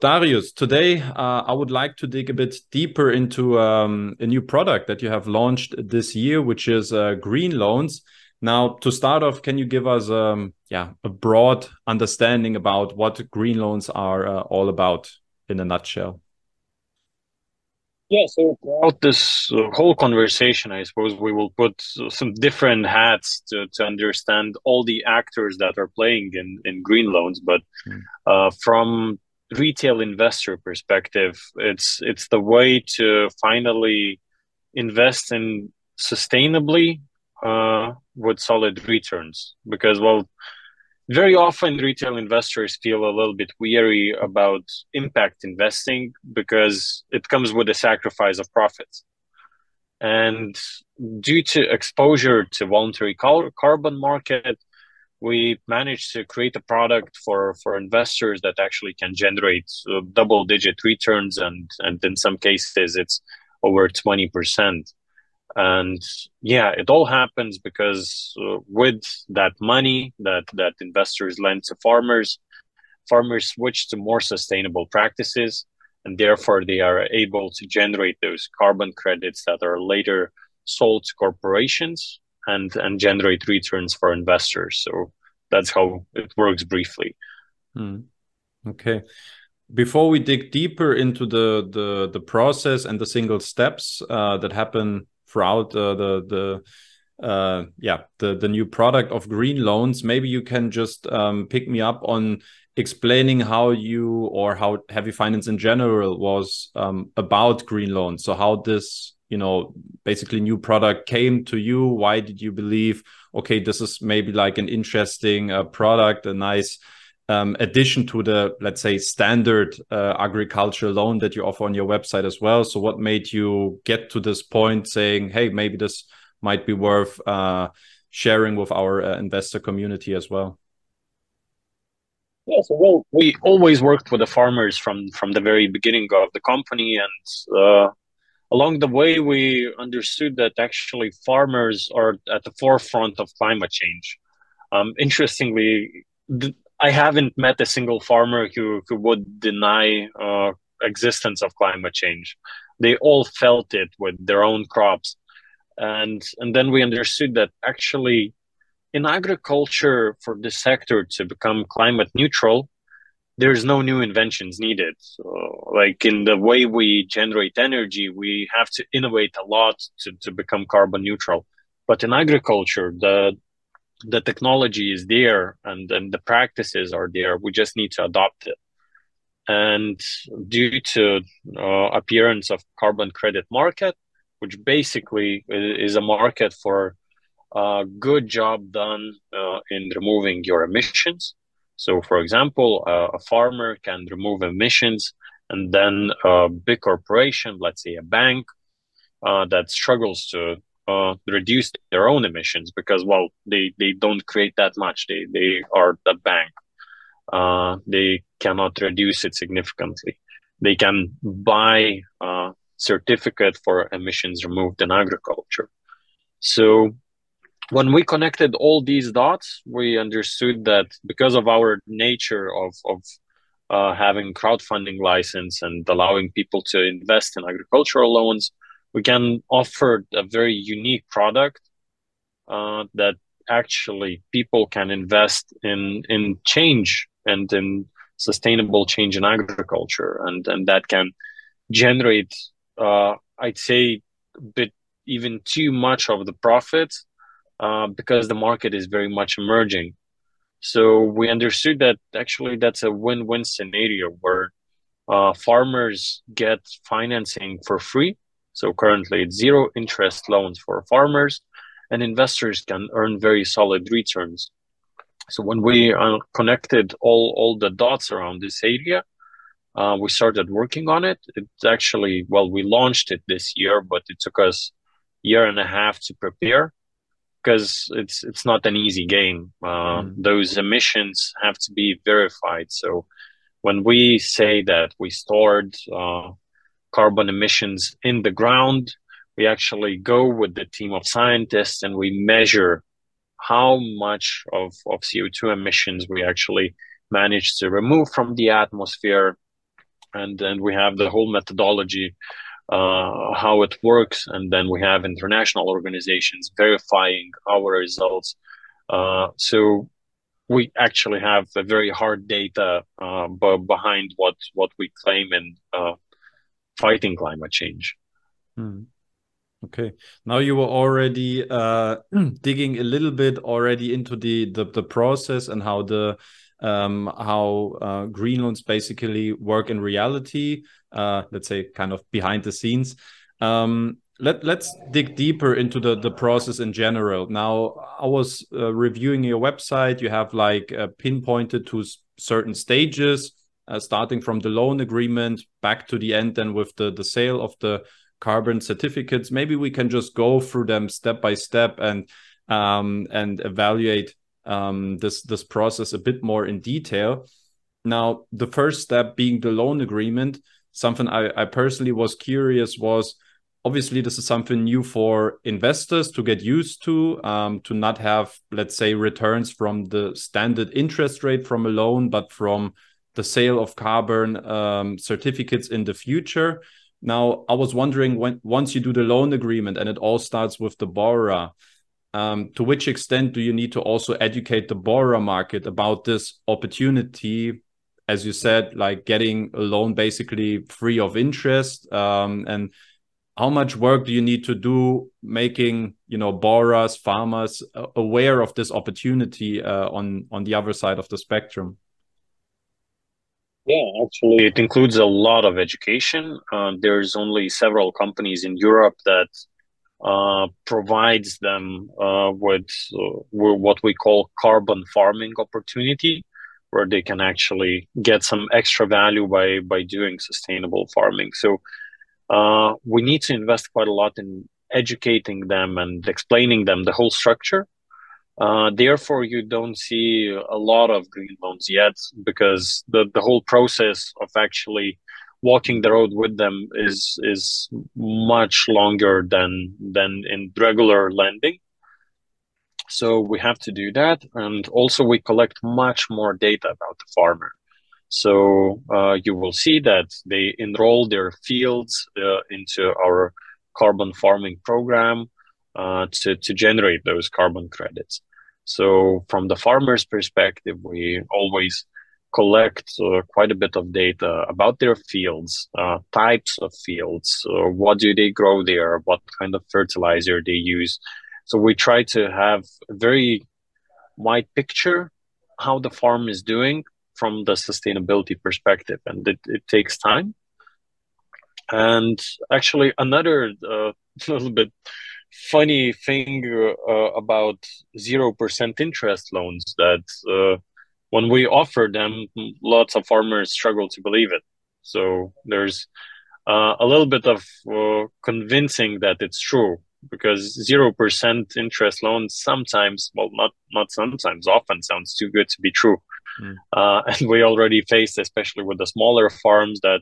Darius, today uh, I would like to dig a bit deeper into um, a new product that you have launched this year, which is uh, green loans. Now, to start off, can you give us um, yeah, a broad understanding about what green loans are uh, all about in a nutshell? Yeah, so throughout this uh, whole conversation, I suppose we will put some different hats to, to understand all the actors that are playing in, in green loans. But mm. uh, from retail investor perspective, it's it's the way to finally invest in sustainably uh, with solid returns. Because well, very often retail investors feel a little bit weary about impact investing because it comes with a sacrifice of profits and due to exposure to voluntary carbon market we managed to create a product for for investors that actually can generate uh, double digit returns and and in some cases it's over 20% and yeah it all happens because uh, with that money that that investors lend to farmers farmers switch to more sustainable practices and therefore they are able to generate those carbon credits that are later sold to corporations and and generate returns for investors. So that's how it works briefly. Hmm. okay. Before we dig deeper into the the the process and the single steps uh, that happen throughout uh, the the uh, yeah the the new product of green loans maybe you can just um, pick me up on explaining how you or how HeavyFinance in general was um, about green loans. So how this you know basically new product came to you. Why did you believe okay this is maybe like an interesting uh, product a nice um, addition to the let's say standard uh, agricultural loan that you offer on your website as well? So what made you get to this point saying hey maybe this might be worth uh, sharing with our uh, investor community as well? Yeah so well we always worked with the farmers from from the very beginning of the company and uh, along the way we understood that actually farmers are at the forefront of climate change um, interestingly I haven't met a single farmer who, who would deny uh, existence of climate change. They all felt it with their own crops, and and then we understood that actually, in agriculture, for the sector to become climate neutral, there's no new inventions needed. So, like in the way we generate energy, we have to innovate a lot to, to become carbon neutral. But in agriculture, the the technology is there and, and the practices are there. We just need to adopt it. And due to uh, appearance of carbon credit market, which basically is a market for a good job done uh, in removing your emissions. So, for example, uh, a farmer can remove emissions, and then a big corporation, let's say a bank, uh, that struggles to uh, reduce their own emissions because well they they don't create that much. They they are the bank. Uh, they cannot reduce it significantly. They can buy a certificate for emissions removed in agriculture. So when we connected all these dots we understood that because of our nature of of uh, having crowdfunding license and allowing people to invest in agricultural loans we can offer a very unique product uh, that actually people can invest in in change and in sustainable change in agriculture. And and that can generate uh, i'd say a bit even too much of the profits uh, because the market is very much emerging so we understood that actually that's a win-win scenario where uh, farmers get financing for free so currently it's zero interest loans for farmers and investors can earn very solid returns. So when we uh, connected all, all the dots around this area, uh, we started working on it. It's actually, well, we launched it this year, but it took us year and a half to prepare because it's it's not an easy game. Uh, mm. Those emissions have to be verified. So when we say that we stored uh, carbon emissions in the ground. We actually go with the team of scientists and we measure how much of, of CO2 emissions we actually manage to remove from the atmosphere. and then we have the whole methodology uh, how it works and then we have international organizations verifying our results uh, so we actually have a very hard data uh, b- behind what what we claim in uh, fighting climate change hmm. Okay. Now you were already uh, digging a little bit already into the the, the process and how the um, how uh, green loans basically work in reality. Uh, let's say kind of behind the scenes. Um, let let's dig deeper into the the process in general. Now I was uh, reviewing your website. You have like uh, pinpointed to certain stages, uh, starting from the loan agreement back to the end, and with the the sale of the carbon certificates. Maybe we can just go through them step by step and um, and evaluate um, this this process a bit more in detail. Now, the first step being the loan agreement. Something I, I personally was curious was obviously this is something new for investors to get used to um, to not have let's say returns from the standard interest rate from a loan but from the sale of carbon um, certificates in the future now, I was wondering when once you do the loan agreement and it all starts with the borrower, um, to which extent do you need to also educate the borrower market about this opportunity? As you said, like getting a loan basically free of interest, um, and how much work do you need to do making you know borrowers, farmers uh, aware of this opportunity uh, on on the other side of the spectrum? Yeah, actually, it includes a lot of education. Uh, there's only several companies in Europe that uh, provides them uh, with, uh, what we call carbon farming opportunity, where they can actually get some extra value by by doing sustainable farming. So uh, we need to invest quite a lot in educating them and explaining them the whole structure uh, therefore, you don't see a lot of green loans yet because the, the whole process of actually walking the road with them is is much longer than than in regular lending. So we have to do that, and also we collect much more data about the farmer. So uh, you will see that they enroll their fields uh, into our carbon farming program uh, to, to generate those carbon credits. So from the farmer's perspective, we always collect uh, quite a bit of data about their fields, uh, types of fields, uh, what do they grow there, what kind of fertilizer they use. So we try to have a very wide picture how the farm is doing from the sustainability perspective, and it, it takes time. And actually, another uh, little bit funny thing uh, about zero percent interest loans that uh, when we offer them, lots of farmers struggle to believe it. So there's uh, a little bit of uh, convincing that it's true because zero percent interest loans sometimes, well, not not sometimes, often sounds too good to be true. Mm. and we already faced, especially with the smaller farms, that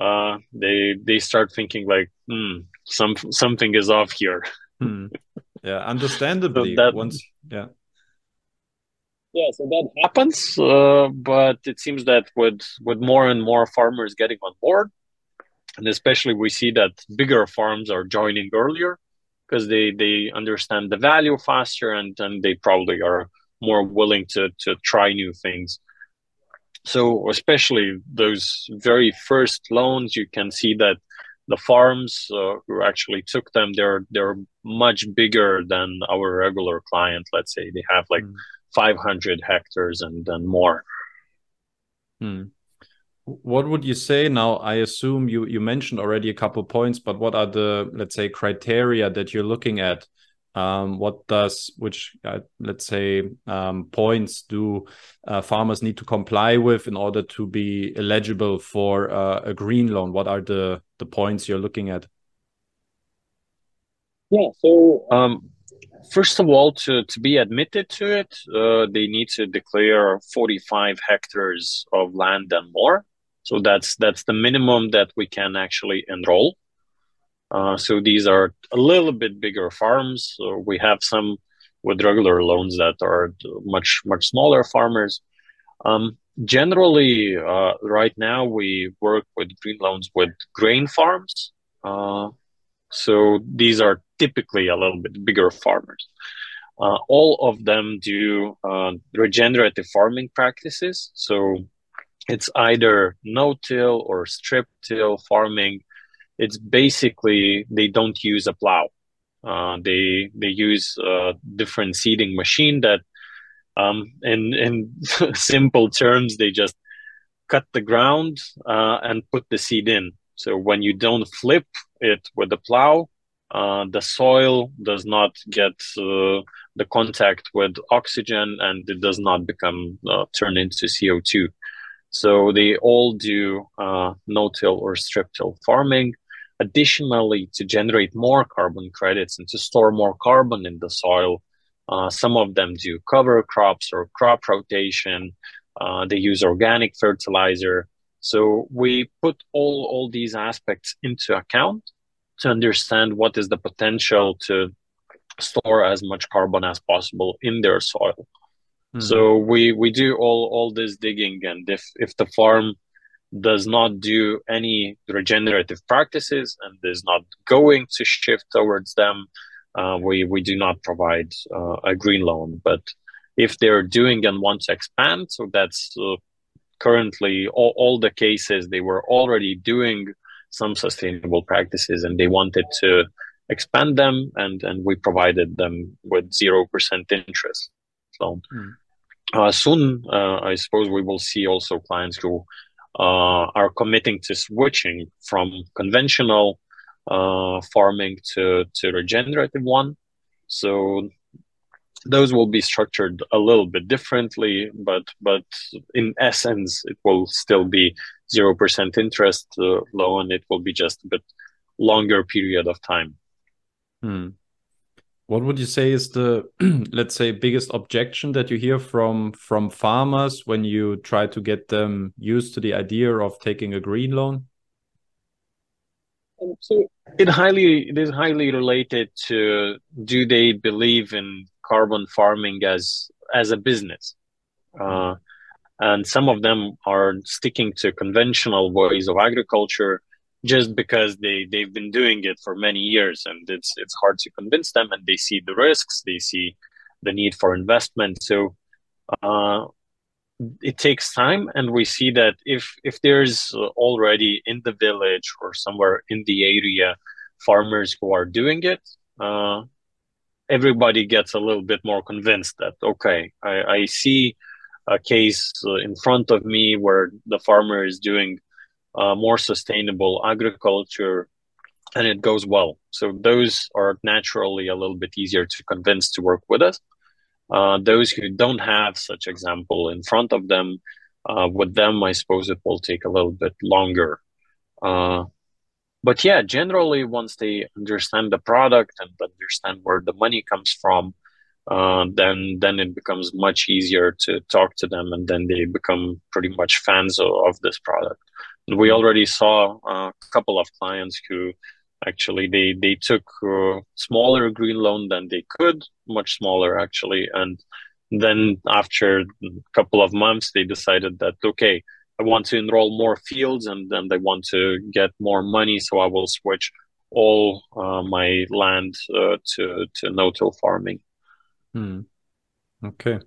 uh, they they start thinking like, hmm, some something is off here. Hmm. Yeah, understandably. So that, once, yeah. Yeah, so that happens, uh, but it seems that with with more and more farmers getting on board, and especially we see that bigger farms are joining earlier because they they understand the value faster and and they probably are more willing to to try new things so especially those very first loans you can see that the farms uh, who actually took them they're they're much bigger than our regular client let's say they have like mm. 500 hectares and and more. Mm. what would you say now? I assume you you mentioned already a couple points but what are the let's say criteria that you're looking at? Um, what does which uh, let's say um, points do uh, farmers need to comply with in order to be eligible for uh, a green loan? What are the the points you're looking at? Yeah so um, first of all to, to be admitted to it uh, they need to declare 45 hectares of land and more so that's that's the minimum that we can actually enroll uh, so these are a little bit bigger farms. So we have some with regular loans that are much much smaller farmers. Um, generally, uh, right now we work with green loans with grain farms. Uh, so these are typically a little bit bigger farmers. Uh, all of them do uh, regenerative farming practices. So it's either no-till or strip-till farming. It's basically they don't use a plow. Uh, they they use a different seeding machine that, um, in in simple terms, they just cut the ground uh, and put the seed in. So when you don't flip it with the plow, uh, the soil does not get uh, the contact with oxygen and it does not become uh, turned into CO2. So they all do uh, no-till or strip-till farming. Additionally, to generate more carbon credits and to store more carbon in the soil, uh, some of them do cover crops or crop rotation. Uh, they use organic fertilizer. So we put all, all these aspects into account to understand what is the potential to store as much carbon as possible in their soil. Mm. So we we do all all this digging, and if if the farm does not do any regenerative practices and is not going to shift towards them, uh, we we do not provide uh, a green loan. But if they're doing and want to expand, so that's uh, currently all, all the cases they were already doing some sustainable practices and they wanted to expand them and and we provided them with 0% interest so mm. uh, soon uh, i suppose we will see also clients who uh, are committing to switching from conventional uh, farming to to regenerative one so those will be structured a little bit differently but but in essence it will still be 0% interest uh, loan it will be just a bit longer period of time Hmm. What would you say is the, let's say, biggest objection that you hear from from farmers when you try to get them used to the idea of taking a green loan? Um, so it highly it is highly related to do they believe in carbon farming as as a business, uh, and some of them are sticking to conventional ways of agriculture just because they they've been doing it for many years and it's it's hard to convince them and they see the risks they see the need for investment. So uh, it takes time and we see that if if there's already in the village or somewhere in the area farmers who are doing it uh, everybody gets a little bit more convinced that okay i, I see a case in front of me where the farmer is doing uh, more sustainable agriculture, and it goes well. So those are naturally a little bit easier to convince to work with us. Uh, those who don't have such example in front of them, uh, with them, I suppose it will take a little bit longer. Uh, but yeah, generally, once they understand the product and understand where the money comes from, uh, then then it becomes much easier to talk to them, and then they become pretty much fans of, of this product. We already saw a couple of clients who actually they they took a smaller green loan than they could much smaller actually. And then after a couple of months they decided that okay i want to enroll more fields and then they want to get more money so i will switch all uh, my land uh, to to no-till farming hmm. okay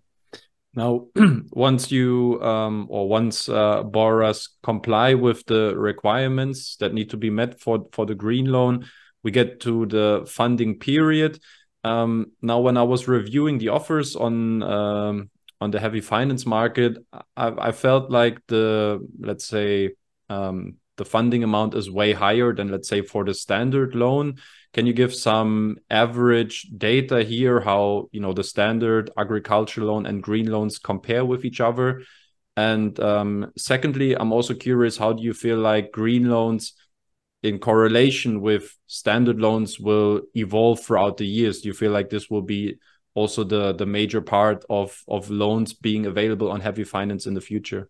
now, once you um, or once uh, borrowers comply with the requirements that need to be met for for the green loan, we get to the funding period. Um, now, when I was reviewing the offers on um, on the HeavyFinance market, I, I felt like the let's say um, the funding amount is way higher than let's say for the standard loan can you give some average data here how you know the standard agriculture loan and green loans compare with each other? And um, secondly, I'm also curious how do you feel like green loans in correlation with standard loans will evolve throughout the years? Do you feel like this will be also the the major part of of loans being available on HeavyFinance in the future?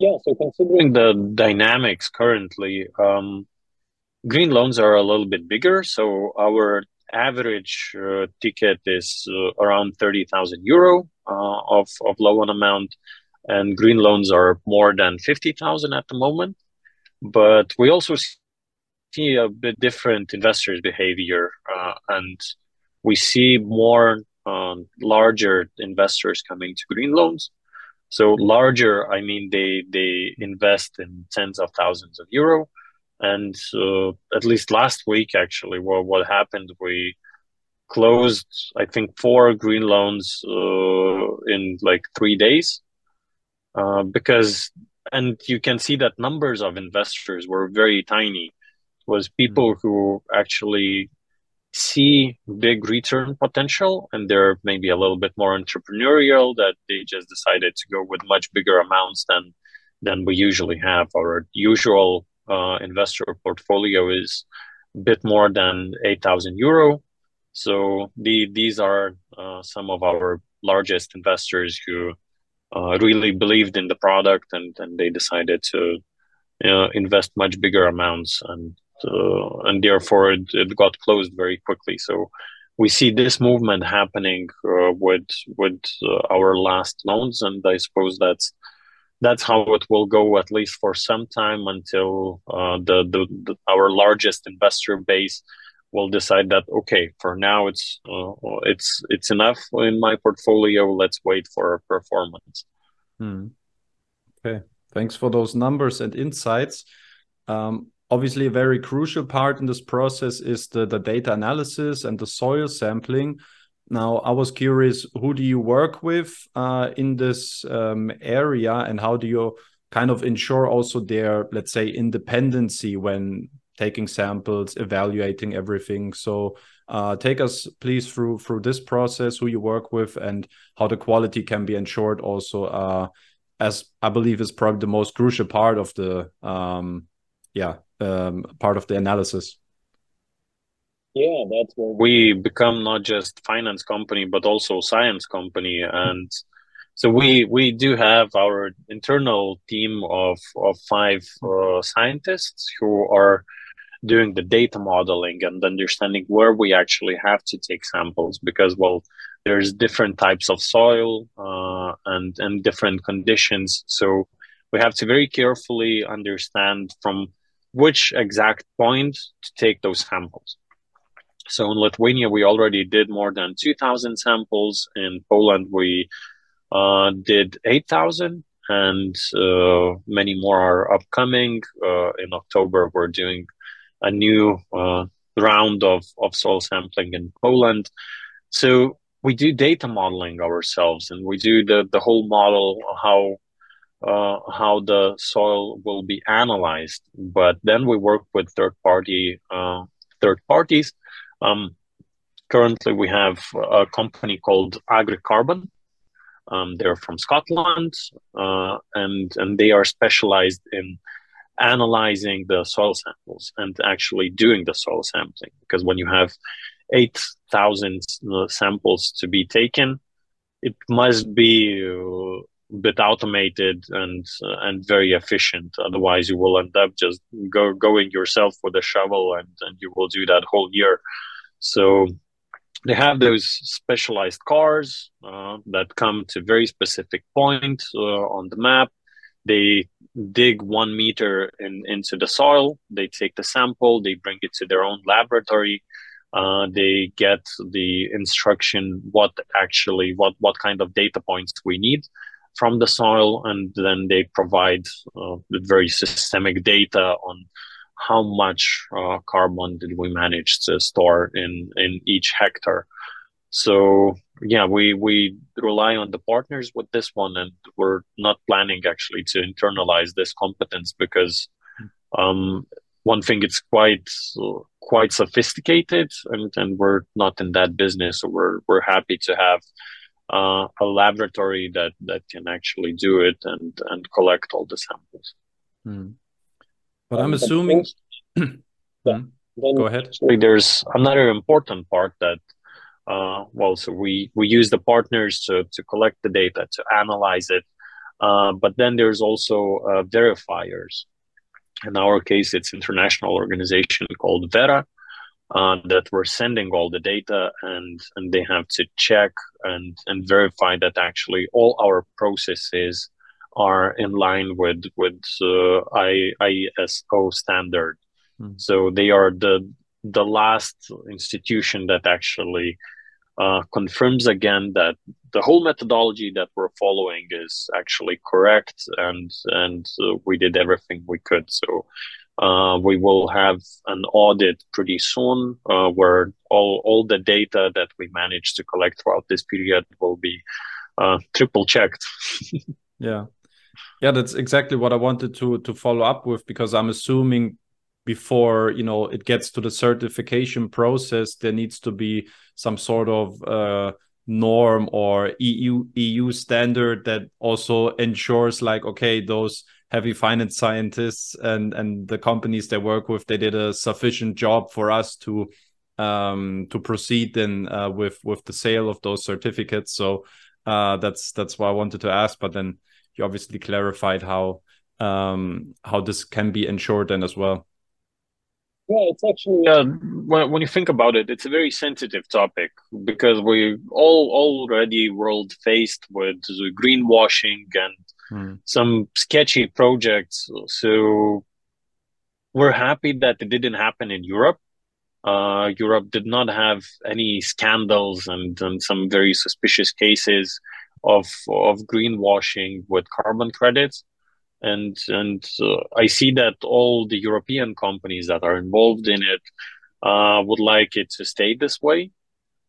Yeah, so considering the dynamics currently, um, green loans are a little bit bigger. So our average uh, ticket is uh, around 30,000 euro uh, of, of loan amount, and green loans are more than 50,000 at the moment. But we also see a bit different investors' behavior, uh, and we see more um, larger investors coming to green loans. So larger, I mean they they invest in tens of thousands of euro, and uh, at least last week, actually, what what happened, we closed I think four green loans uh, in like three days, uh, because and you can see that numbers of investors were very tiny. It was people mm-hmm. who actually see big return potential and they're maybe a little bit more entrepreneurial that they just decided to go with much bigger amounts than than we usually have. Our usual uh, investor portfolio is a bit more than 8000 euro. So the, these are uh, some of our largest investors who uh, really believed in the product and, and they decided to invest much bigger amounts and uh, and therefore it, it, got closed very quickly. So we see this movement happening uh, with with uh, our last loans, and I suppose that's that's how it will go at least for some time until uh, the, the, the, our largest investor base will decide that okay for now it's uh, it's it's enough in my portfolio let's wait for a performance hmm. okay thanks for those numbers and insights um, obviously a very crucial part in this process is the, the data analysis and the soil sampling. Now, I was curious, who do you work with uh, in this um, area, and how do you kind of ensure also their, let's say, independency when taking samples, evaluating everything? So, uh, take us please through through this process, who you work with, and how the quality can be ensured. Also, uh, as I believe is probably the most crucial part of the um, yeah um, part of the analysis. Yeah that's where we become not just finance company but also science company. And so we we do have our internal team of of five uh, scientists who are doing the data modeling and understanding where we actually have to take samples because well there's different types of soil uh, and and different conditions. So we have to very carefully understand from which exact point to take those samples. So in Lithuania, we already did more than 2,000 samples. In Poland, we uh, did 8,000, and uh, many more are upcoming. Uh, in October, we're doing a new uh, round of, of soil sampling in Poland. So we do data modeling ourselves, and we do the, the whole model how uh, how the soil will be analyzed. But then we work with third party uh, third parties. Um, currently, we have a company called AgriCarbon. Um, they're from Scotland, uh, and and they are specialized in analyzing the soil samples and actually doing the soil sampling. Because when you have eight thousand uh, samples to be taken, it must be uh, bit automated and uh, and very efficient. Otherwise, you will end up just go going yourself with a shovel, and and you will do that whole year. So they have those specialized cars uh, that come to very specific point uh, on the map. They dig one meter in, into the soil. They take the sample. They bring it to their own laboratory. Uh, they get the instruction what actually what what kind of data points we need from the soil, and then they provide uh, very systemic data on how much uh, carbon did we manage to store in in each hectare. So yeah, we we rely on the partners with this one, and we're not planning actually to internalize this competence because um, one thing it's quite quite sophisticated, and and we're not in that business. So we're we're happy to have uh, a laboratory that that can actually do it and and collect all the samples. Hmm. But I'm assuming. yeah. Then Go ahead. There's another important part that, uh, well, so we we use the partners to to collect the data to analyze it, uh, but then there's also uh, verifiers. In our case, it's international organization called Verra, uh, that we're sending all the data and and they have to check and and verify that actually all our processes are in line with with uh, ISO standard. Mm. So they are the the last institution that actually uh, confirms again that the whole methodology that we're following is actually correct and and uh, we did everything we could. So uh, we will have an audit pretty soon uh, where all, all the data that we managed to collect throughout this period will be uh, triple checked. yeah. Yeah, that's exactly what I wanted to to follow up with because I'm assuming before you know it gets to the certification process, there needs to be some sort of uh, norm or EU EU standard that also ensures like okay those HeavyFinance scientists and and the companies they work with they did a sufficient job for us to um to proceed then uh, with with the sale of those certificates. So uh that's that's why I wanted to ask but then you obviously clarified how um how this can be ensured then as well. Yeah, it's actually uh, when when you think about it, it's a very sensitive topic because we all already world faced with greenwashing and mm. some sketchy projects. So we're happy that it didn't happen in Europe. Uh, Europe did not have any scandals and, and some very suspicious cases of of greenwashing with carbon credits and and uh, I see that all the European companies that are involved in it uh, would like it to stay this way.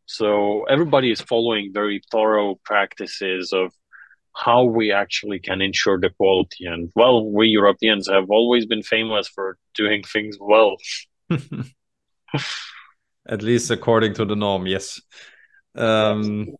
So everybody is following very thorough practices of how we actually can ensure the quality. And well, we Europeans have always been famous for doing things well. At least according to the norm, yes. Um,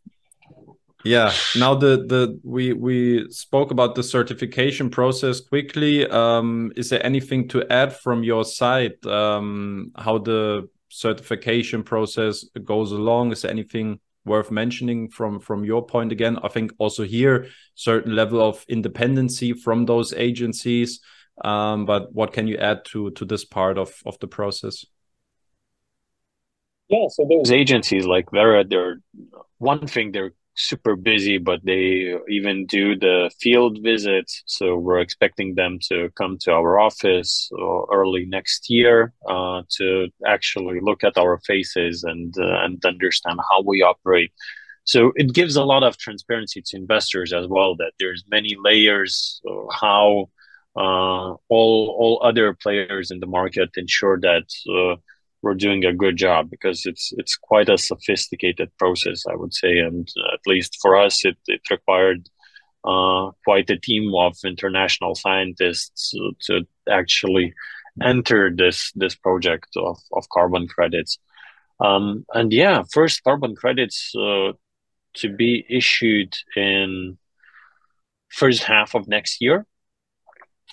yeah now the the we we spoke about the certification process quickly um is there anything to add from your side um how the certification process goes along is there anything worth mentioning from from your point again. I think also here certain level of independency from those agencies. Um but what can you add to to this part of of the process? Yeah so those agencies like Verra they're one thing they're super busy, but they even do the field visits. So we're expecting them to come to our office uh, early next year uh, to actually look at our faces and uh, and understand how we operate. So it gives a lot of transparency to investors as well. That there's many layers how uh, all all other players in the market ensure that uh, we're doing a good job because it's it's quite a sophisticated process, I would say, and at least for us, it it required uh, quite a team of international scientists to actually enter this this project of of carbon credits. Um, and yeah, first carbon credits uh, to be issued in first half of next year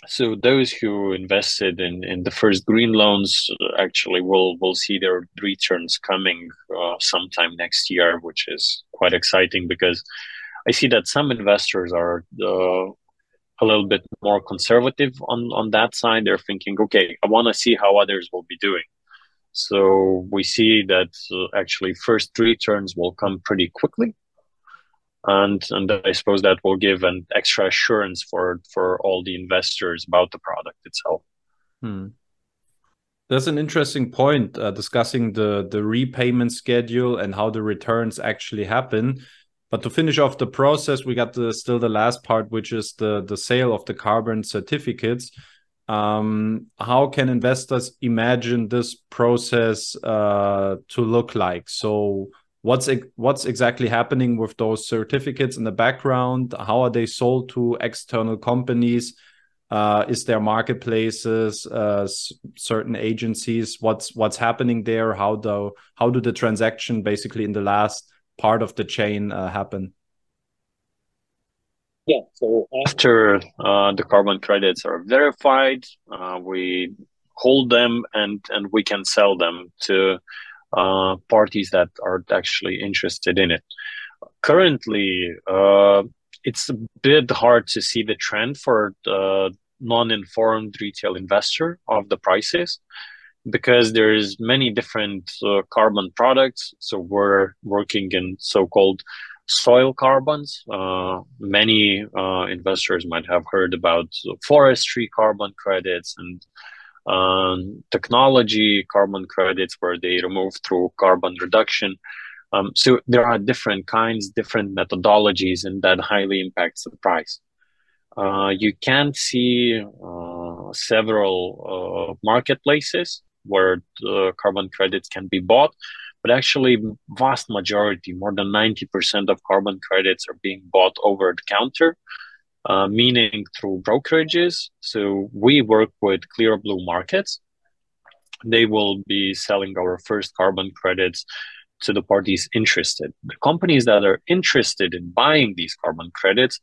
so those who invested in, in the first green loans actually will will see their returns coming uh, sometime next year, which is quite exciting because I see that some investors are uh, a little bit more conservative on on that side. They're thinking, okay, I want to see how others will be doing. So we see that uh, actually first returns will come pretty quickly and and I suppose that will give an extra assurance for for all the investors about the product itself. Hmm. That's an interesting point uh, discussing the the repayment schedule and how the returns actually happen. But to finish off the process, we got the still the last part, which is the the sale of the carbon certificates. Um, how can investors imagine this process uh, to look like? So what's what's exactly happening with those certificates in the background? How are they sold to external companies? Uh, is there marketplaces uh, certain agencies? What's what's happening there? How do how do the transaction basically in the last part of the chain uh, happen? Yeah so after uh, the carbon credits are verified uh, we hold them and and we can sell them to uh, parties that are actually interested in it. Currently, uh, it's a bit hard to see the trend for the non-informed retail investor of the prices because there's many different uh, carbon products. So we're working in so-called soil carbons. Uh, many uh, investors might have heard about forestry carbon credits and um, technology carbon credits where they remove through carbon reduction. Um, so there are different kinds, different methodologies, and that highly impacts the price. Uh, you can see uh, several uh, marketplaces where carbon credits can be bought, but actually, vast majority, more than ninety percent of carbon credits are being bought over the counter, uh, meaning through brokerages. So we work with Clear Blue Markets. They will be selling our first carbon credits to the parties interested. The companies that are interested in buying these carbon credits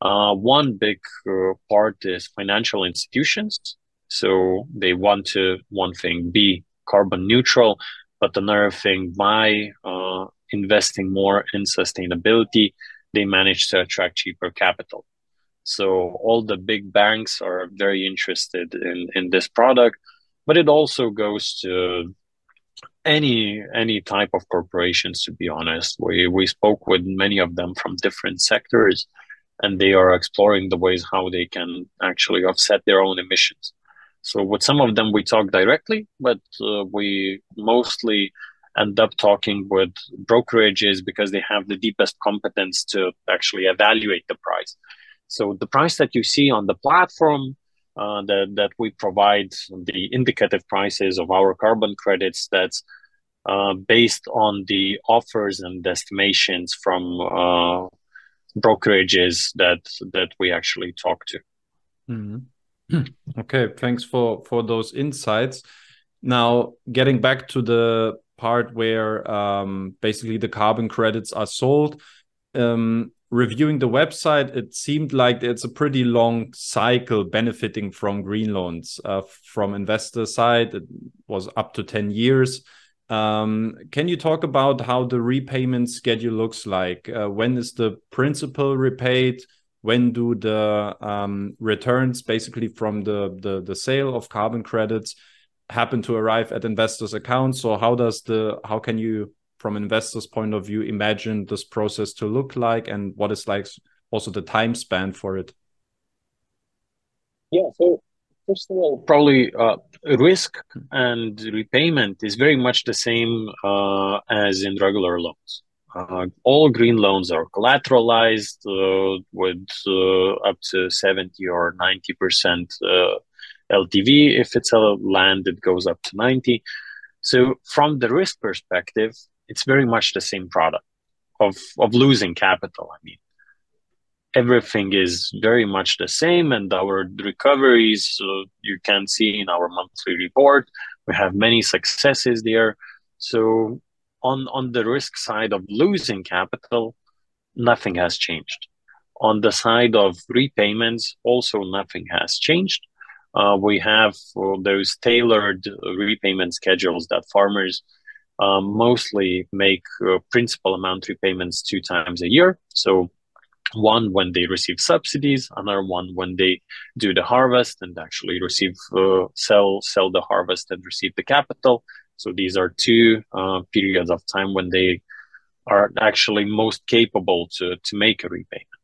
uh, one big uh, part is financial institutions. So they want to, one thing, be carbon neutral, but another thing, by uh, investing more in sustainability, they manage to attract cheaper capital. So all the big banks are very interested in, in this product, but it also goes to any any type of corporations to be honest we we spoke with many of them from different sectors and they are exploring the ways how they can actually offset their own emissions. So with some of them we talk directly, but uh, we mostly end up talking with brokerages because they have the deepest competence to actually evaluate the price. So the price that you see on the platform uh, that that we provide, the indicative prices of our carbon credits, that's uh, based on the offers and estimations from uh, brokerages that that we actually talk to. Mm-hmm. Okay, thanks for for those insights. Now, getting back to the part where um, basically the carbon credits are sold. Um, reviewing the website, it seemed like it's a pretty long cycle benefiting from green loans. Uh, from investor side, it was up to 10 years. Um, can you talk about how the repayment schedule looks like? Uh, when is the principal repaid? When do the um, returns, basically from the, the the sale of carbon credits, happen to arrive at investors' accounts? So how does the how can you, from an investors' point of view, imagine this process to look like, and what is like also the time span for it? Yeah, so first of all, probably uh, risk and repayment is very much the same uh, as in regular loans. Uh, all green loans are collateralized uh, with uh, up to 70 or 90% uh, LTV. If it's a land, it goes up to 90. So from the risk perspective, it's very much the same product of, of losing capital. I mean, everything is very much the same and our recoveries uh, you can see in our monthly report we have many successes there. So on on the risk side of losing capital nothing has changed. On the side of repayments also nothing has changed. Uh, we have uh, those tailored repayment schedules that farmers uh, mostly make uh, principal amount repayments two times a year. So one when they receive subsidies another one when they do the harvest and actually receive uh, sell sell the harvest and receive the capital. So these are two uh, periods of time when they are actually most capable to to make a repayment.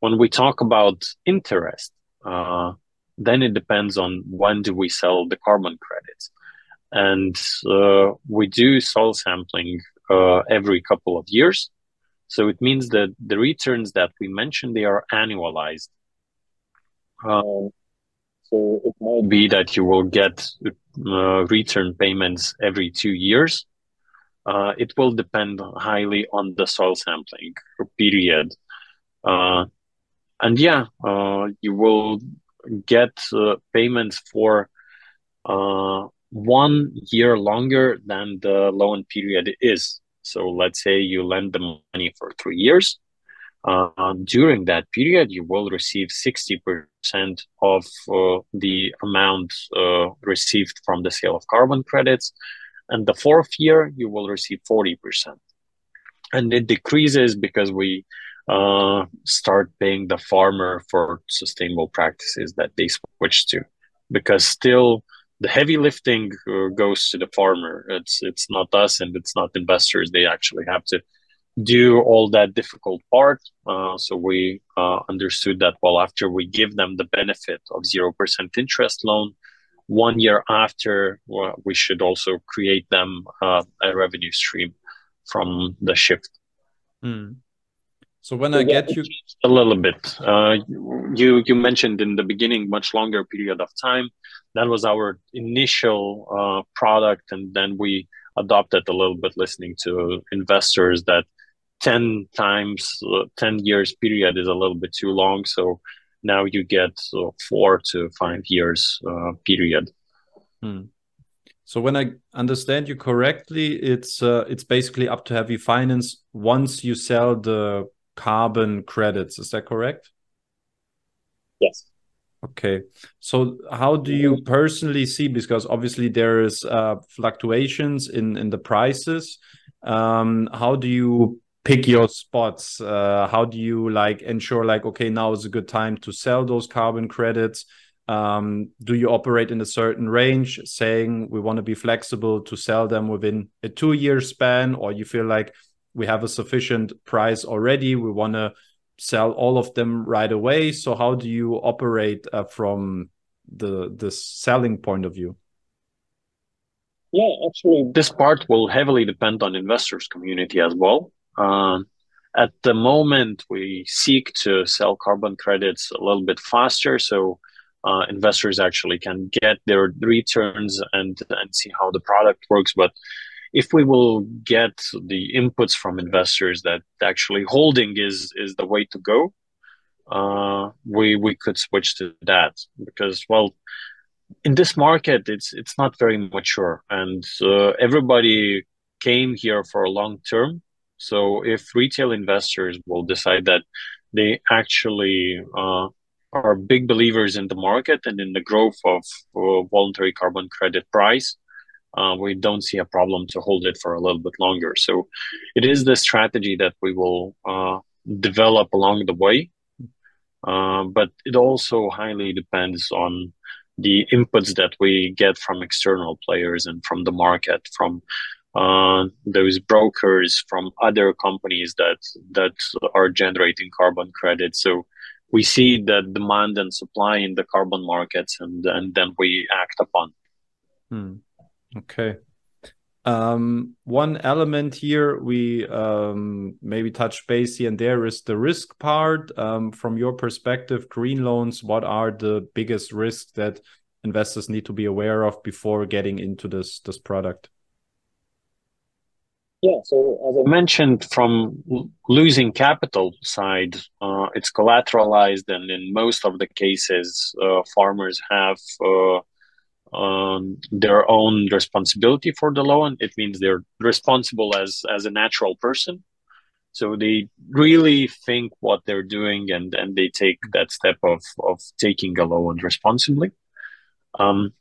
When we talk about interest uh, then it depends on when do we sell the carbon credits and uh, we do soil sampling uh, every couple of years so it means that the returns that we mentioned, they are annualized. Uh, so it might be that you will get uh, return payments every two years. Uh, it will depend highly on the soil sampling period. Uh, and yeah, uh, you will get payments for one year longer than the loan period is. So let's say you lend the money for three years. Uh, during that period, you will receive 60% of uh, the amount uh, received from the sale of carbon credits. And the fourth year, you will receive 40%. And it decreases because we uh, start paying the farmer for sustainable practices that they switch to. Because still, the heavy lifting uh, goes to the farmer. It's it's not us and it's not investors. They actually have to do all that difficult part. Uh, so we uh, understood that well after we give them the benefit of zero percent interest loan, one year after well, we should also create them uh, a revenue stream from the shift. Mm. So when I get you a little bit, uh, you you mentioned in the beginning much longer period of time. That was our initial uh, product, and then we adopted a little bit, listening to investors that ten times uh, ten years period is a little bit too long. So now you get uh, four to five years uh, period. Hmm. So when I understand you correctly, it's uh, it's basically up to HeavyFinance once you sell the carbon credits. Is that correct? Yes. Okay. So how do you personally see because obviously there is uh, fluctuations in in the prices. Um, how do you pick your spots? Uh, how do you like ensure like okay now is a good time to sell those carbon credits? Um, do you operate in a certain range, saying we want to be flexible to sell them within a two year span, or you feel like we have a sufficient price already. We want to sell all of them right away. So how do you operate uh, from the the selling point of view? Yeah, actually, this part will heavily depend on investors' community as well. Um, at the moment, we seek to sell carbon credits a little bit faster, so uh, investors actually can get their returns and and see how the product works. But if we will get the inputs from investors that actually holding is is the way to go, uh, we we could switch to that because well, in this market it's it's not very mature and uh, everybody came here for a long term. So if retail investors will decide that they actually uh, are big believers in the market and in the growth of uh, voluntary carbon credit price, uh, we don't see a problem to hold it for a little bit longer. So it is the strategy that we will uh, develop along the way. Uh, but it also highly depends on the inputs that we get from external players and from the market, from uh, those brokers, from other companies that that are generating carbon credits. So we see the demand and supply in the carbon markets, and and then we act upon. Hmm. Okay. Um, one element here we um, maybe touch base here and there is the risk part. Um, from your perspective, green loans, what are the biggest risks that investors need to be aware of before getting into this this product? Yeah, so as I mentioned, from losing capital side, uh, it's collateralized, and in most of the cases, uh, farmers have uh, um, their own responsibility for the loan. It means they're responsible as as a natural person. So they really think what they're doing and, and they take that step of, of taking a loan responsibly. Um,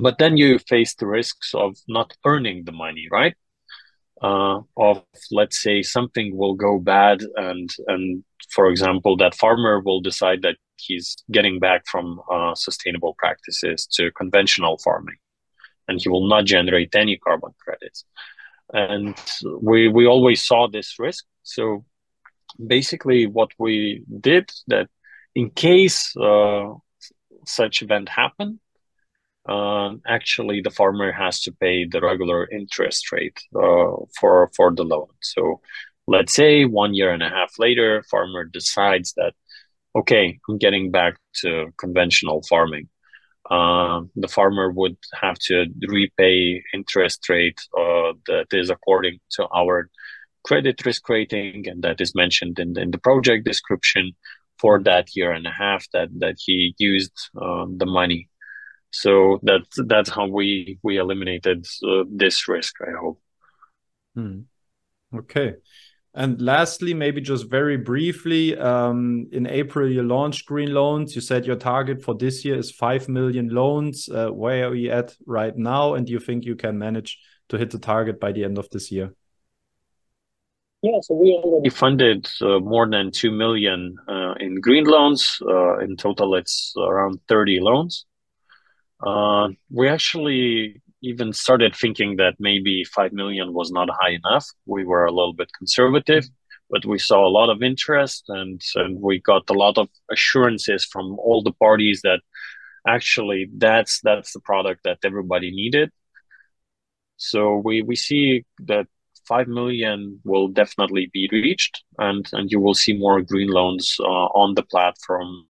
but then you face the risks of not earning the money, right? Uh, of let's say something will go bad and and for example that farmer will decide that he's getting back from uh, sustainable practices to conventional farming, and he will not generate any carbon credits. And we we always saw this risk. So basically, what we did that in case uh, such event happen, uh, actually the farmer has to pay the regular interest rate uh, for for the loan. So let's say one year and a half later, farmer decides that okay, I'm getting back to conventional farming. Uh, the farmer would have to repay interest rate uh, that is according to our credit risk rating, and that is mentioned in the, in the project description for that year and a half that that he used uh, the money. So that's that's how we we eliminated uh, this risk. I hope. Hmm. Okay. And lastly, maybe just very briefly, um, in April you launched Green Loans. You said your target for this year is five million loans. Uh, where are we at right now? And do you think you can manage to hit the target by the end of this year? Yeah, so we already funded uh, more than two million uh, in green loans. Uh, in total, it's around thirty loans. Uh, we actually even started thinking that maybe 5 million was not high enough. We were a little bit conservative, but we saw a lot of interest and, and we got a lot of assurances from all the parties that actually that's that's the product that everybody needed. So we, we see that 5 million will definitely be reached and, and you will see more green loans uh, on the platform